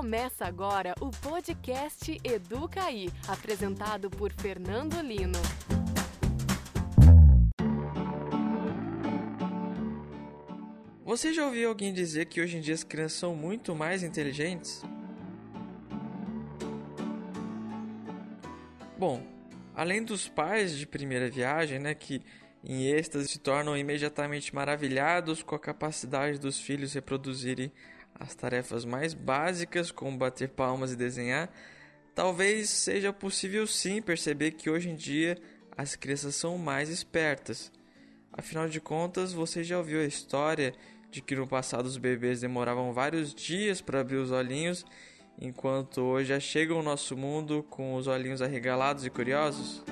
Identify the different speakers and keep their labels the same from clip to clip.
Speaker 1: Começa agora o podcast Educaí, apresentado por Fernando Lino.
Speaker 2: Você já ouviu alguém dizer que hoje em dia as crianças são muito mais inteligentes? Bom, além dos pais de primeira viagem, né, que em êxtase se tornam imediatamente maravilhados com a capacidade dos filhos reproduzirem as tarefas mais básicas, como bater palmas e desenhar, talvez seja possível sim perceber que hoje em dia as crianças são mais espertas. Afinal de contas, você já ouviu a história de que no passado os bebês demoravam vários dias para abrir os olhinhos, enquanto hoje já chegam ao nosso mundo com os olhinhos arregalados e curiosos?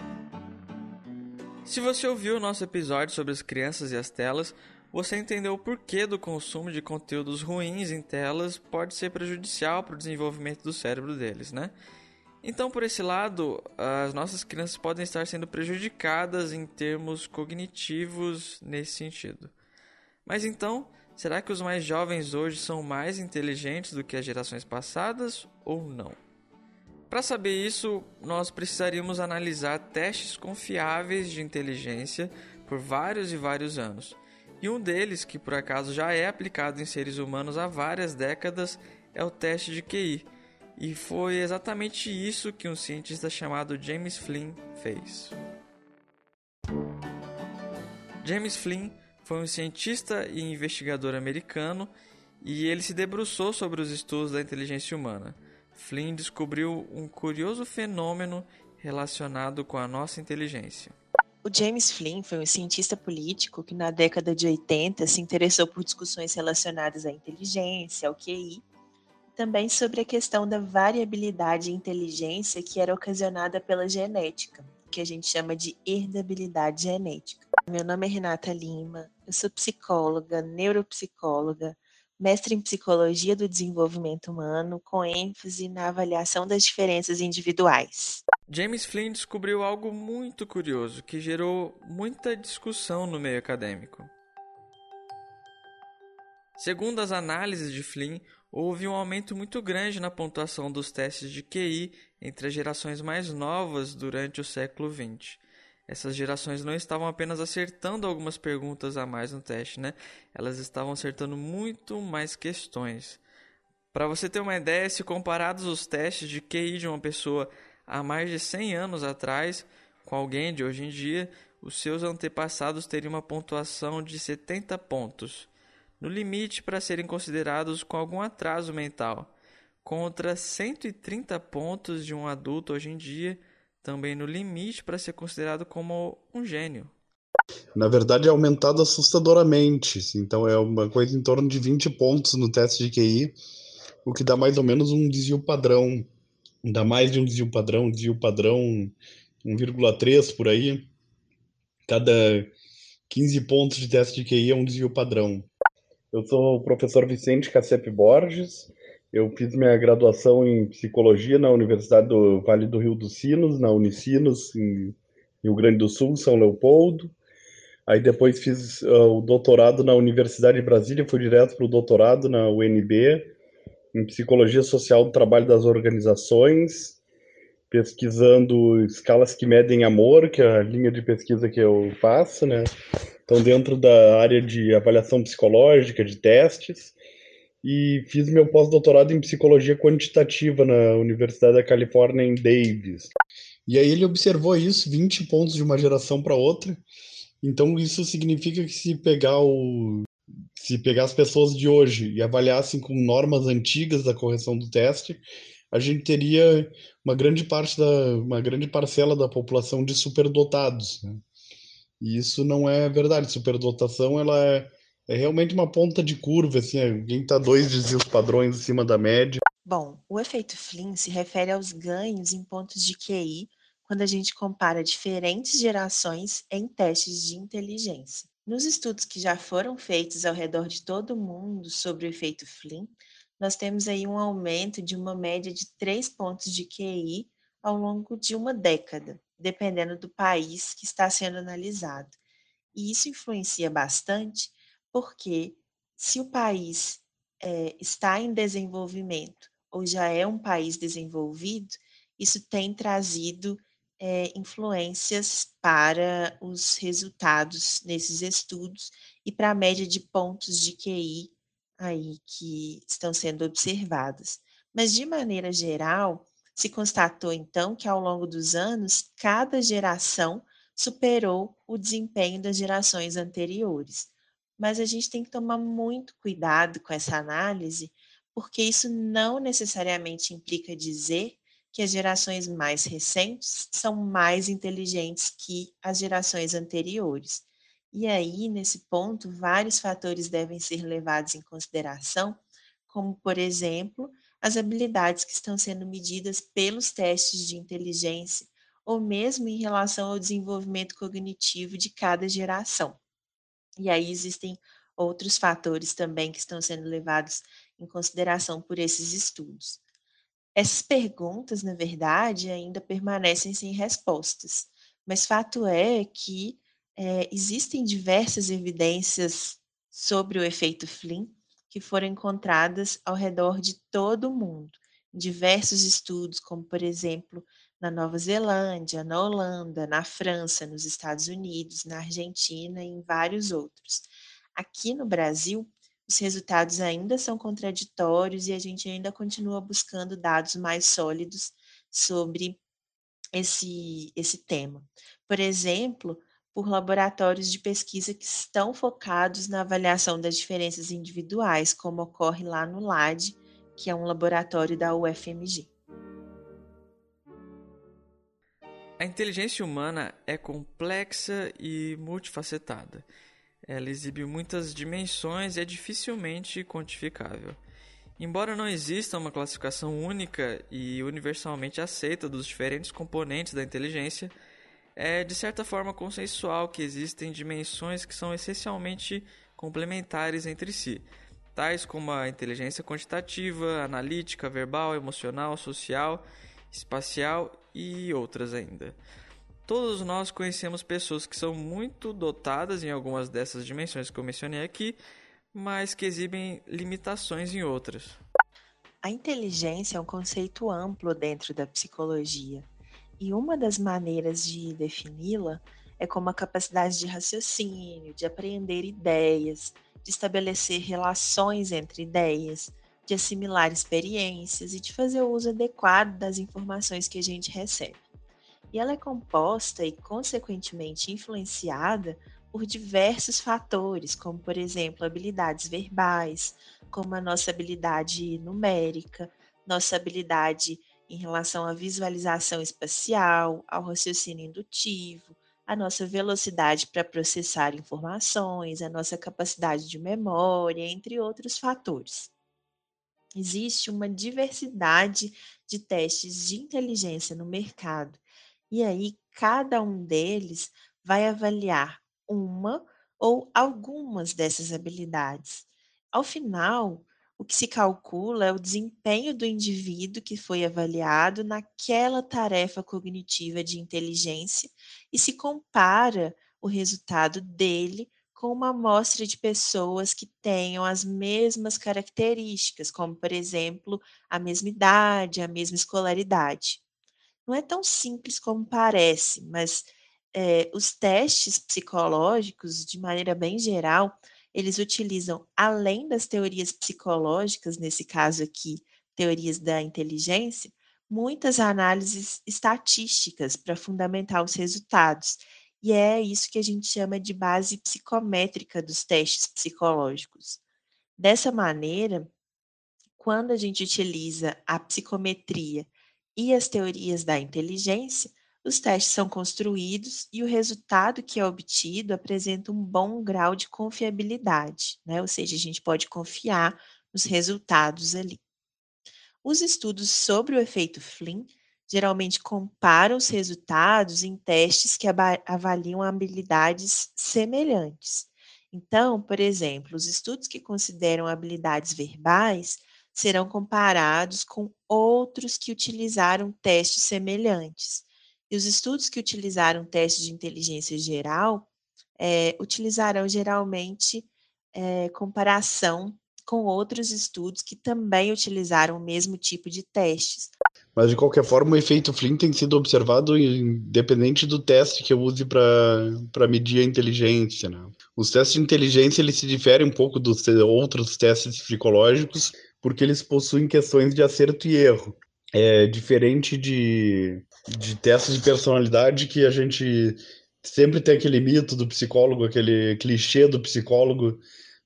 Speaker 2: Se você ouviu o nosso episódio sobre as crianças e as telas, você entendeu o porquê do consumo de conteúdos ruins em telas pode ser prejudicial para o desenvolvimento do cérebro deles, né? Então, por esse lado, as nossas crianças podem estar sendo prejudicadas em termos cognitivos nesse sentido. Mas então, será que os mais jovens hoje são mais inteligentes do que as gerações passadas ou não? Para saber isso, nós precisaríamos analisar testes confiáveis de inteligência por vários e vários anos. E um deles, que por acaso já é aplicado em seres humanos há várias décadas, é o teste de QI. E foi exatamente isso que um cientista chamado James Flynn fez. James Flynn foi um cientista e investigador americano e ele se debruçou sobre os estudos da inteligência humana. Flynn descobriu um curioso fenômeno relacionado com a nossa inteligência.
Speaker 3: O James Flynn foi um cientista político que, na década de 80, se interessou por discussões relacionadas à inteligência, ao QI, e também sobre a questão da variabilidade em inteligência que era ocasionada pela genética, que a gente chama de herdabilidade genética. Meu nome é Renata Lima, eu sou psicóloga, neuropsicóloga, mestre em psicologia do desenvolvimento humano, com ênfase na avaliação das diferenças individuais.
Speaker 2: James Flynn descobriu algo muito curioso que gerou muita discussão no meio acadêmico. Segundo as análises de Flynn, houve um aumento muito grande na pontuação dos testes de QI entre as gerações mais novas durante o século XX essas gerações não estavam apenas acertando algumas perguntas a mais no teste, né? Elas estavam acertando muito mais questões. Para você ter uma ideia, se comparados os testes de QI de uma pessoa há mais de 100 anos atrás com alguém de hoje em dia, os seus antepassados teriam uma pontuação de 70 pontos, no limite para serem considerados com algum atraso mental, contra 130 pontos de um adulto hoje em dia também no limite para ser considerado como um gênio.
Speaker 4: Na verdade, é aumentado assustadoramente. Então, é uma coisa em torno de 20 pontos no teste de QI, o que dá mais ou menos um desvio padrão. Dá mais de um desvio padrão, um desvio padrão 1,3 por aí. Cada 15 pontos de teste de QI é um desvio padrão. Eu sou o professor Vicente Cassep Borges, eu fiz minha graduação em psicologia na Universidade do Vale do Rio dos Sinos, na Unicinos, em Rio Grande do Sul, São Leopoldo. Aí depois fiz uh, o doutorado na Universidade de Brasília, fui direto para o doutorado na UNB, em psicologia social do trabalho das organizações, pesquisando escalas que medem amor, que é a linha de pesquisa que eu faço, né? Então, dentro da área de avaliação psicológica, de testes e fiz meu pós-doutorado em psicologia quantitativa na Universidade da Califórnia em Davis. E aí ele observou isso, 20 pontos de uma geração para outra. Então isso significa que se pegar o se pegar as pessoas de hoje e avaliassem com normas antigas da correção do teste, a gente teria uma grande parte da uma grande parcela da população de superdotados. Né? E isso não é verdade. Superdotação ela é é realmente uma ponta de curva, assim, alguém está dois desvios padrões acima da média.
Speaker 3: Bom, o efeito Flynn se refere aos ganhos em pontos de QI quando a gente compara diferentes gerações em testes de inteligência. Nos estudos que já foram feitos ao redor de todo o mundo sobre o efeito Flynn, nós temos aí um aumento de uma média de 3 pontos de QI ao longo de uma década, dependendo do país que está sendo analisado. E isso influencia bastante porque se o país é, está em desenvolvimento ou já é um país desenvolvido, isso tem trazido é, influências para os resultados nesses estudos e para a média de pontos de QI aí que estão sendo observadas. Mas, de maneira geral, se constatou então que ao longo dos anos, cada geração superou o desempenho das gerações anteriores. Mas a gente tem que tomar muito cuidado com essa análise, porque isso não necessariamente implica dizer que as gerações mais recentes são mais inteligentes que as gerações anteriores. E aí, nesse ponto, vários fatores devem ser levados em consideração, como, por exemplo, as habilidades que estão sendo medidas pelos testes de inteligência, ou mesmo em relação ao desenvolvimento cognitivo de cada geração. E aí existem outros fatores também que estão sendo levados em consideração por esses estudos. Essas perguntas, na verdade, ainda permanecem sem respostas, mas fato é que é, existem diversas evidências sobre o efeito Flynn que foram encontradas ao redor de todo o mundo, em diversos estudos, como, por exemplo, na Nova Zelândia, na Holanda, na França, nos Estados Unidos, na Argentina e em vários outros. Aqui no Brasil, os resultados ainda são contraditórios e a gente ainda continua buscando dados mais sólidos sobre esse, esse tema. Por exemplo, por laboratórios de pesquisa que estão focados na avaliação das diferenças individuais, como ocorre lá no LAD, que é um laboratório da UFMG.
Speaker 2: A inteligência humana é complexa e multifacetada. Ela exibe muitas dimensões e é dificilmente quantificável. Embora não exista uma classificação única e universalmente aceita dos diferentes componentes da inteligência, é de certa forma consensual que existem dimensões que são essencialmente complementares entre si, tais como a inteligência quantitativa, analítica, verbal, emocional, social, espacial e outras ainda. Todos nós conhecemos pessoas que são muito dotadas em algumas dessas dimensões que eu mencionei aqui, mas que exibem limitações em outras.
Speaker 3: A inteligência é um conceito amplo dentro da psicologia, e uma das maneiras de defini-la é como a capacidade de raciocínio, de apreender ideias, de estabelecer relações entre ideias, de assimilar experiências e de fazer o uso adequado das informações que a gente recebe e ela é composta e, consequentemente, influenciada por diversos fatores, como, por exemplo, habilidades verbais, como a nossa habilidade numérica, nossa habilidade em relação à visualização espacial, ao raciocínio indutivo, a nossa velocidade para processar informações, a nossa capacidade de memória, entre outros fatores. Existe uma diversidade de testes de inteligência no mercado e aí, cada um deles vai avaliar uma ou algumas dessas habilidades. Ao final, o que se calcula é o desempenho do indivíduo que foi avaliado naquela tarefa cognitiva de inteligência e se compara o resultado dele com uma amostra de pessoas que tenham as mesmas características, como, por exemplo, a mesma idade, a mesma escolaridade. Não é tão simples como parece, mas é, os testes psicológicos, de maneira bem geral, eles utilizam, além das teorias psicológicas, nesse caso aqui, teorias da inteligência, muitas análises estatísticas para fundamentar os resultados. E é isso que a gente chama de base psicométrica dos testes psicológicos. Dessa maneira, quando a gente utiliza a psicometria e as teorias da inteligência, os testes são construídos e o resultado que é obtido apresenta um bom grau de confiabilidade, né? ou seja, a gente pode confiar nos resultados ali. Os estudos sobre o efeito Flynn geralmente comparam os resultados em testes que avaliam habilidades semelhantes. Então, por exemplo, os estudos que consideram habilidades verbais serão comparados com outros que utilizaram testes semelhantes. E os estudos que utilizaram testes de inteligência geral é, utilizarão geralmente é, comparação
Speaker 5: com outros estudos que também utilizaram o mesmo tipo de testes.
Speaker 4: Mas, de qualquer forma, o efeito Flynn tem sido observado independente do teste que eu use para medir a inteligência. Né? Os testes de inteligência eles se diferem um pouco dos outros testes psicológicos, porque eles possuem questões de acerto e erro. É diferente de, de testes de personalidade que a gente sempre tem aquele mito do psicólogo, aquele clichê do psicólogo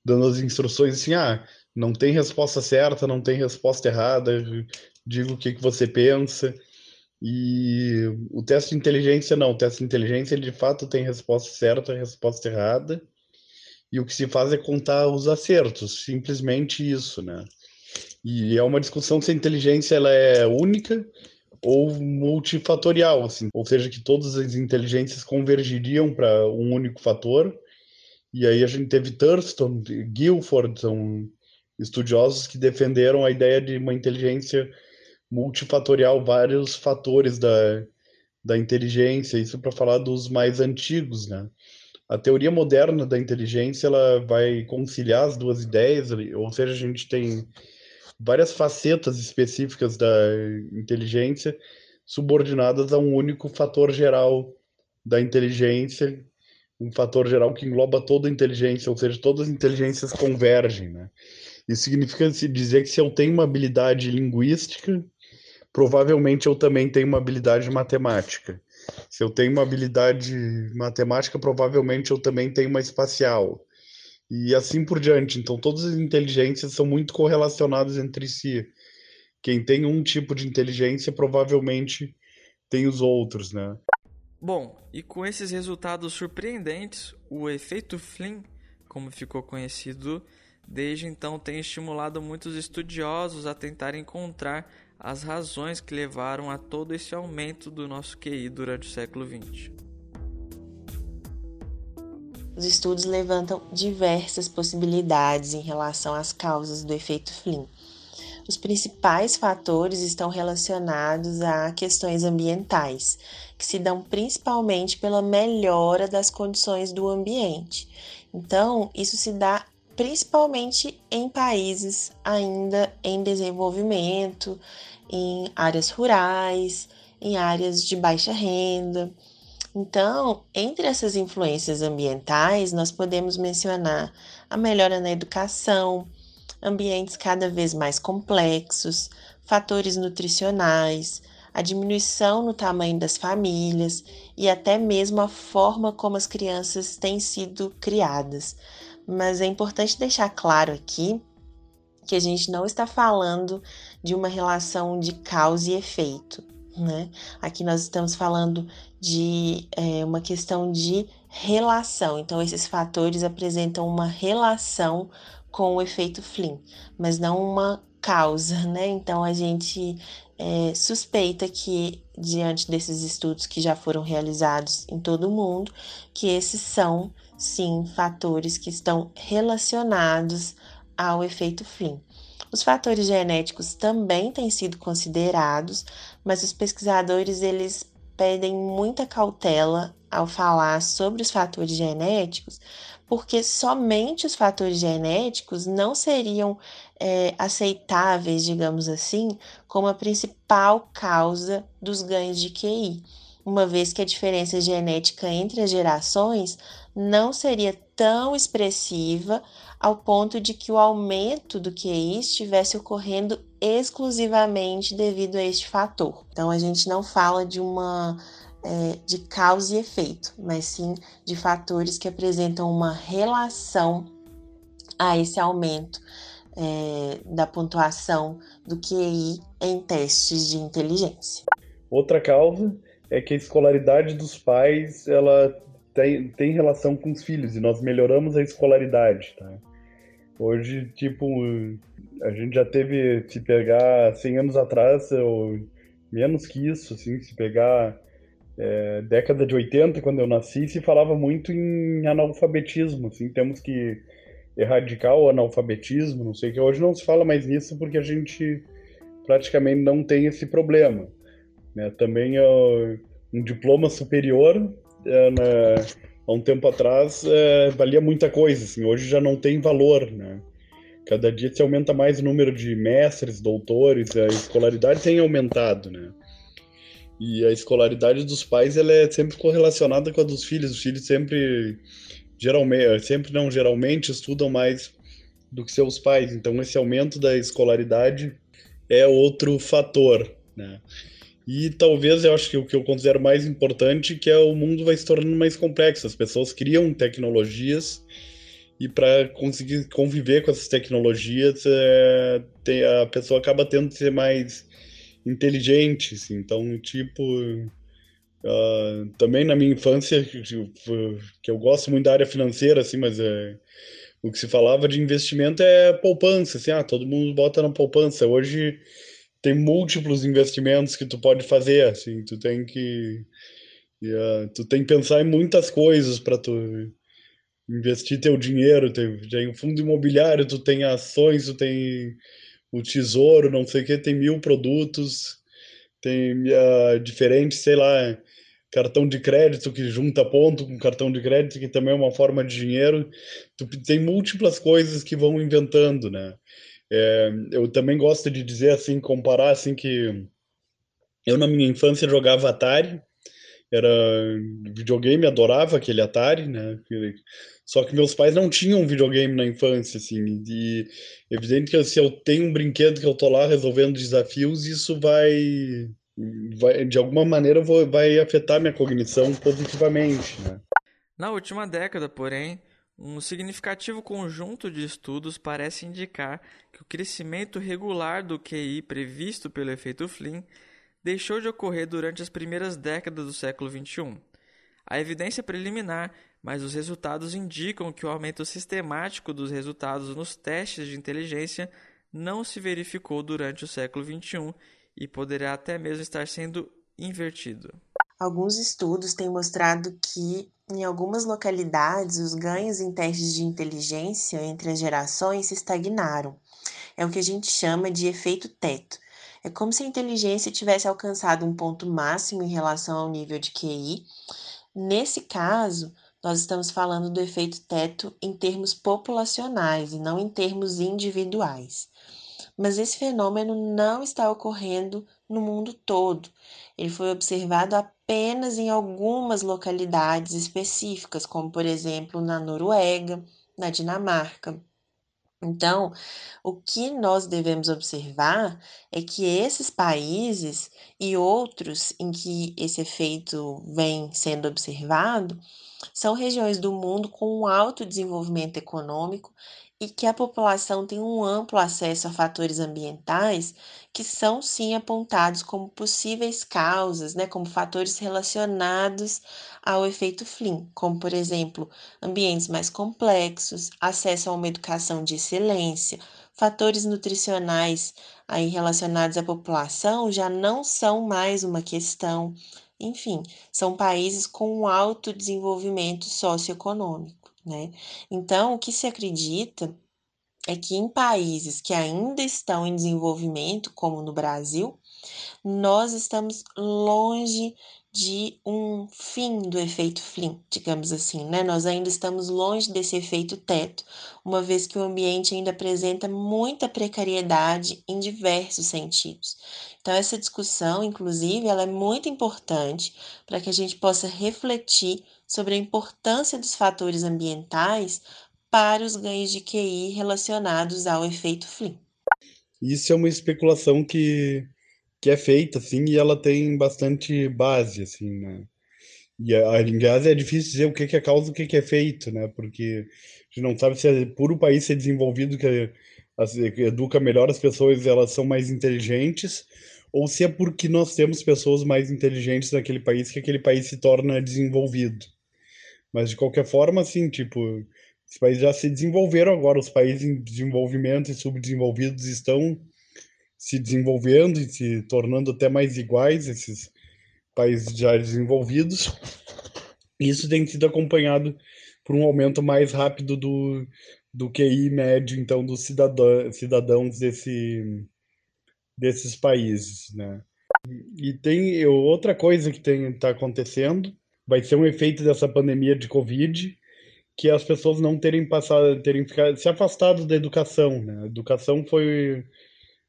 Speaker 4: dando as instruções assim, ah, não tem resposta certa, não tem resposta errada, diga o que, que você pensa. E o teste de inteligência não, o teste de inteligência ele de fato tem resposta certa, resposta errada. E o que se faz é contar os acertos, simplesmente isso, né? E é uma discussão se a inteligência ela é única ou multifatorial, assim, ou seja, que todas as inteligências convergiriam para um único fator. E aí a gente teve Thurston, Guilford, são estudiosos que defenderam a ideia de uma inteligência multifatorial, vários fatores da, da inteligência, isso para falar dos mais antigos, né? A teoria moderna da inteligência, ela vai conciliar as duas ideias, ou seja, a gente tem várias facetas específicas da inteligência subordinadas a um único fator geral da inteligência, um fator geral que engloba toda a inteligência, ou seja, todas as inteligências convergem, né? Isso significa dizer que se eu tenho uma habilidade linguística, provavelmente eu também tenho uma habilidade matemática. Se eu tenho uma habilidade matemática, provavelmente eu também tenho uma espacial. E assim por diante. Então, todas as inteligências são muito correlacionadas entre si. Quem tem um tipo de inteligência provavelmente tem os outros, né?
Speaker 2: Bom, e com esses resultados surpreendentes, o efeito Flynn, como ficou conhecido, desde então tem estimulado muitos estudiosos a tentar encontrar as razões que levaram a todo esse aumento do nosso QI durante o século XX.
Speaker 5: Os estudos levantam diversas possibilidades em relação às causas do efeito Flynn. Os principais fatores estão relacionados a questões ambientais, que se dão principalmente pela melhora das condições do ambiente. Então, isso se dá principalmente em países ainda em desenvolvimento, em áreas rurais, em áreas de baixa renda. Então, entre essas influências ambientais, nós podemos mencionar a melhora na educação, ambientes cada vez mais complexos, fatores nutricionais, a diminuição no tamanho das famílias e até mesmo a forma como as crianças têm sido criadas. Mas é importante deixar claro aqui que a gente não está falando de uma relação de causa e efeito. Né? Aqui nós estamos falando de é, uma questão de relação. Então, esses fatores apresentam uma relação com o efeito Flynn, mas não uma causa, né? Então, a gente é, suspeita que, diante desses estudos que já foram realizados em todo o mundo, que esses são, sim, fatores que estão relacionados ao efeito Flynn. Os fatores genéticos também têm sido considerados, mas os pesquisadores eles pedem muita cautela ao falar sobre os fatores genéticos, porque somente os fatores genéticos não seriam é, aceitáveis, digamos assim, como a principal causa dos ganhos de QI, uma vez que a diferença genética entre as gerações não seria tão expressiva ao ponto de que o aumento do QI estivesse ocorrendo exclusivamente devido a este fator. Então a gente não fala de uma é, de causa e efeito, mas sim de fatores que apresentam uma relação a esse aumento é, da pontuação do QI em testes de inteligência.
Speaker 4: Outra causa é que a escolaridade dos pais ela tem, tem relação com os filhos e nós melhoramos a escolaridade, tá? Hoje, tipo, a gente já teve, se pegar 100 anos atrás, ou menos que isso, assim, se pegar é, década de 80, quando eu nasci, se falava muito em analfabetismo, assim, temos que erradicar o analfabetismo, não sei que. Hoje não se fala mais nisso porque a gente praticamente não tem esse problema. Né? Também uh, um diploma superior, há um tempo atrás, uh, valia muita coisa, assim, hoje já não tem valor, né? Cada dia se aumenta mais o número de mestres, doutores, a escolaridade tem aumentado, né? E a escolaridade dos pais ela é sempre correlacionada com a dos filhos. Os filhos sempre, geralmente, sempre não geralmente estudam mais do que seus pais. Então esse aumento da escolaridade é outro fator, né? E talvez eu acho que o que eu considero mais importante que é o mundo vai se tornando mais complexo. As pessoas criam tecnologias e para conseguir conviver com essas tecnologias, é, tem, a pessoa acaba tendo que ser mais inteligente. Assim. Então, tipo, uh, também na minha infância, que eu gosto muito da área financeira, assim, mas é, o que se falava de investimento é poupança. Assim, ah, todo mundo bota na poupança. Hoje tem múltiplos investimentos que tu pode fazer, assim, tu tem que uh, tu tem que pensar em muitas coisas para tu investir teu dinheiro, tem, tem um fundo imobiliário, tu tem ações, tu tem o tesouro, não sei o que, tem mil produtos, tem uh, diferentes, sei lá, cartão de crédito que junta ponto com cartão de crédito, que também é uma forma de dinheiro. Tu tem múltiplas coisas que vão inventando, né? É, eu também gosto de dizer assim, comparar assim que eu na minha infância jogava Atari, era videogame, adorava aquele Atari, né? Só que meus pais não tinham videogame na infância, assim, e evidente que se eu tenho um brinquedo que eu tô lá resolvendo desafios, isso vai, vai de alguma maneira vai afetar minha cognição positivamente, né?
Speaker 2: Na última década, porém, um significativo conjunto de estudos parece indicar que o crescimento regular do QI previsto pelo efeito Flynn deixou de ocorrer durante as primeiras décadas do século XXI. A evidência preliminar, mas os resultados indicam que o aumento sistemático dos resultados nos testes de inteligência não se verificou durante o século XXI e poderá até mesmo estar sendo invertido.
Speaker 5: Alguns estudos têm mostrado que, em algumas localidades, os ganhos em testes de inteligência entre as gerações se estagnaram. É o que a gente chama de efeito teto. É como se a inteligência tivesse alcançado um ponto máximo em relação ao nível de QI. Nesse caso, nós estamos falando do efeito teto em termos populacionais e não em termos individuais. Mas esse fenômeno não está ocorrendo no mundo todo. Ele foi observado apenas em algumas localidades específicas, como por exemplo na Noruega, na Dinamarca. Então, o que nós devemos observar é que esses países e outros em que esse efeito vem sendo observado são regiões do mundo com um alto desenvolvimento econômico e que a população tem um amplo acesso a fatores ambientais que são sim apontados como possíveis causas, né, como fatores relacionados ao efeito Flynn, como por exemplo, ambientes mais complexos, acesso a uma educação de excelência, fatores nutricionais aí relacionados à população já não são mais uma questão. Enfim, são países com um alto desenvolvimento socioeconômico né? Então, o que se acredita é que em países que ainda estão em desenvolvimento, como no Brasil, nós estamos longe de um fim do efeito Flynn, digamos assim, né? Nós ainda estamos longe desse efeito teto, uma vez que o ambiente ainda apresenta muita precariedade em diversos sentidos. Então essa discussão, inclusive, ela é muito importante para que a gente possa refletir sobre a importância dos fatores ambientais para os ganhos de QI relacionados ao efeito Flynn.
Speaker 4: Isso é uma especulação que, que é feita, assim, e ela tem bastante base, assim, né? E, aliás, é difícil dizer o que, é causa e o que, é feito, né? Porque a gente não sabe se é por o país ser desenvolvido que, educa melhor as pessoas elas são mais inteligentes, ou se é porque nós temos pessoas mais inteligentes naquele país que aquele país se torna desenvolvido. Mas de qualquer forma, assim, tipo, os países já se desenvolveram agora, os países em desenvolvimento e subdesenvolvidos estão se desenvolvendo e se tornando até mais iguais, esses países já desenvolvidos. Isso tem sido acompanhado por um aumento mais rápido do, do QI médio, então, dos cidadã, cidadãos desse, desses países, né? E tem outra coisa que está acontecendo, vai ser um efeito dessa pandemia de Covid, que as pessoas não terem passado, terem ficado, se afastado da educação, né? A educação foi,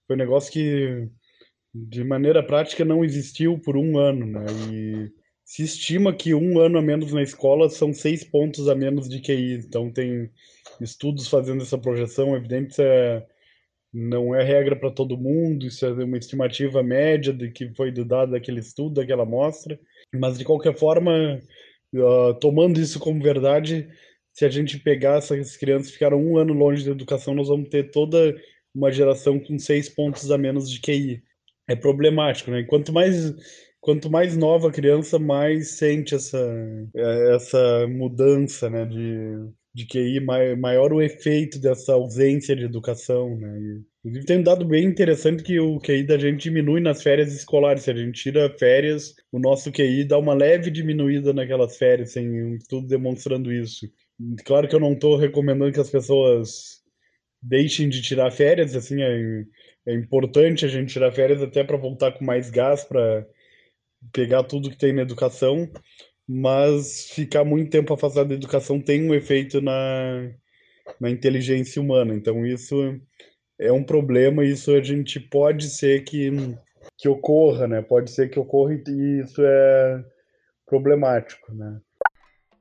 Speaker 4: foi um negócio que, de maneira prática, não existiu por um ano, né? E se estima que um ano a menos na escola são seis pontos a menos de QI. Então, tem estudos fazendo essa projeção. Evidente é, não é regra para todo mundo, isso é uma estimativa média de que foi dado daquele estudo, daquela amostra. Mas, de qualquer forma, uh, tomando isso como verdade, se a gente pegar essas crianças que ficaram um ano longe da educação, nós vamos ter toda uma geração com seis pontos a menos de QI. É problemático, né? Quanto mais quanto mais nova a criança, mais sente essa, essa mudança né, de, de QI, maior o efeito dessa ausência de educação. Né? Inclusive, tem um dado bem interessante que o QI da gente diminui nas férias escolares. Se a gente tira férias, o nosso QI dá uma leve diminuída naquelas férias, tem um estudo demonstrando isso. Claro que eu não estou recomendando que as pessoas deixem de tirar férias, assim, é, é importante a gente tirar férias até para voltar com mais gás para pegar tudo que tem na educação, mas ficar muito tempo afastado da educação tem um efeito na, na inteligência humana. Então isso é um problema, isso a gente pode ser que, que ocorra, né? Pode ser que ocorra e isso é problemático, né?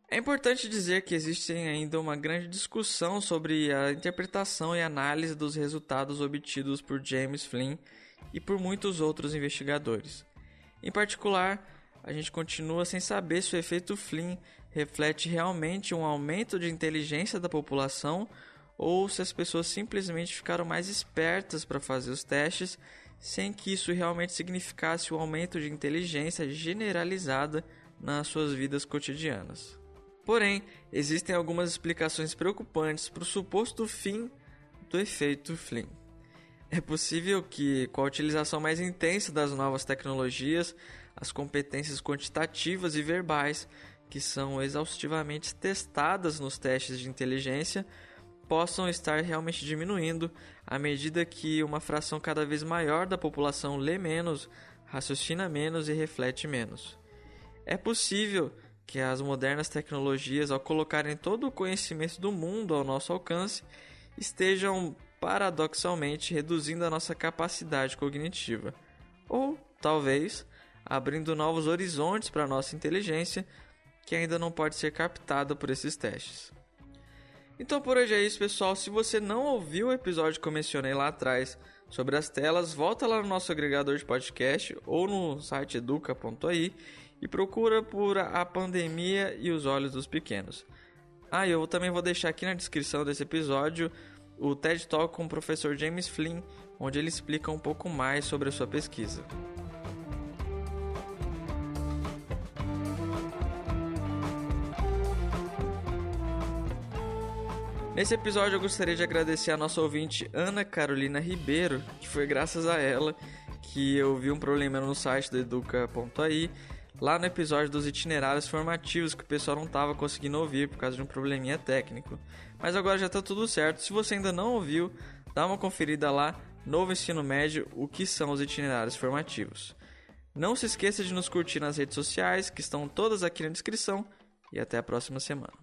Speaker 2: É importante dizer que existe ainda uma grande discussão sobre a interpretação e análise dos resultados obtidos por James Flynn e por muitos outros investigadores. Em particular, a gente continua sem saber se o efeito Flynn reflete realmente um aumento de inteligência da população ou se as pessoas simplesmente ficaram mais espertas para fazer os testes sem que isso realmente significasse o um aumento de inteligência generalizada nas suas vidas cotidianas. Porém, existem algumas explicações preocupantes para o suposto fim do efeito Flynn. É possível que, com a utilização mais intensa das novas tecnologias, as competências quantitativas e verbais, que são exaustivamente testadas nos testes de inteligência, possam estar realmente diminuindo à medida que uma fração cada vez maior da população lê menos, raciocina menos e reflete menos. É possível que as modernas tecnologias, ao colocarem todo o conhecimento do mundo ao nosso alcance, estejam paradoxalmente reduzindo a nossa capacidade cognitiva, ou talvez abrindo novos horizontes para a nossa inteligência que ainda não pode ser captada por esses testes. Então por hoje é isso, pessoal. Se você não ouviu o episódio que eu mencionei lá atrás sobre as telas, volta lá no nosso agregador de podcast ou no site educa.ai e procura por A Pandemia e os Olhos dos Pequenos. Ah, eu também vou deixar aqui na descrição desse episódio o TED Talk com o professor James Flynn, onde ele explica um pouco mais sobre a sua pesquisa. Nesse episódio eu gostaria de agradecer a nossa ouvinte Ana Carolina Ribeiro, que foi graças a ela que eu vi um problema no site do educa.ai, lá no episódio dos itinerários formativos que o pessoal não estava conseguindo ouvir por causa de um probleminha técnico. Mas agora já está tudo certo. Se você ainda não ouviu, dá uma conferida lá, Novo Ensino Médio, o que são os itinerários formativos. Não se esqueça de nos curtir nas redes sociais, que estão todas aqui na descrição, e até a próxima semana.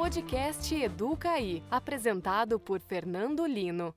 Speaker 1: Podcast Educa aí, apresentado por Fernando Lino.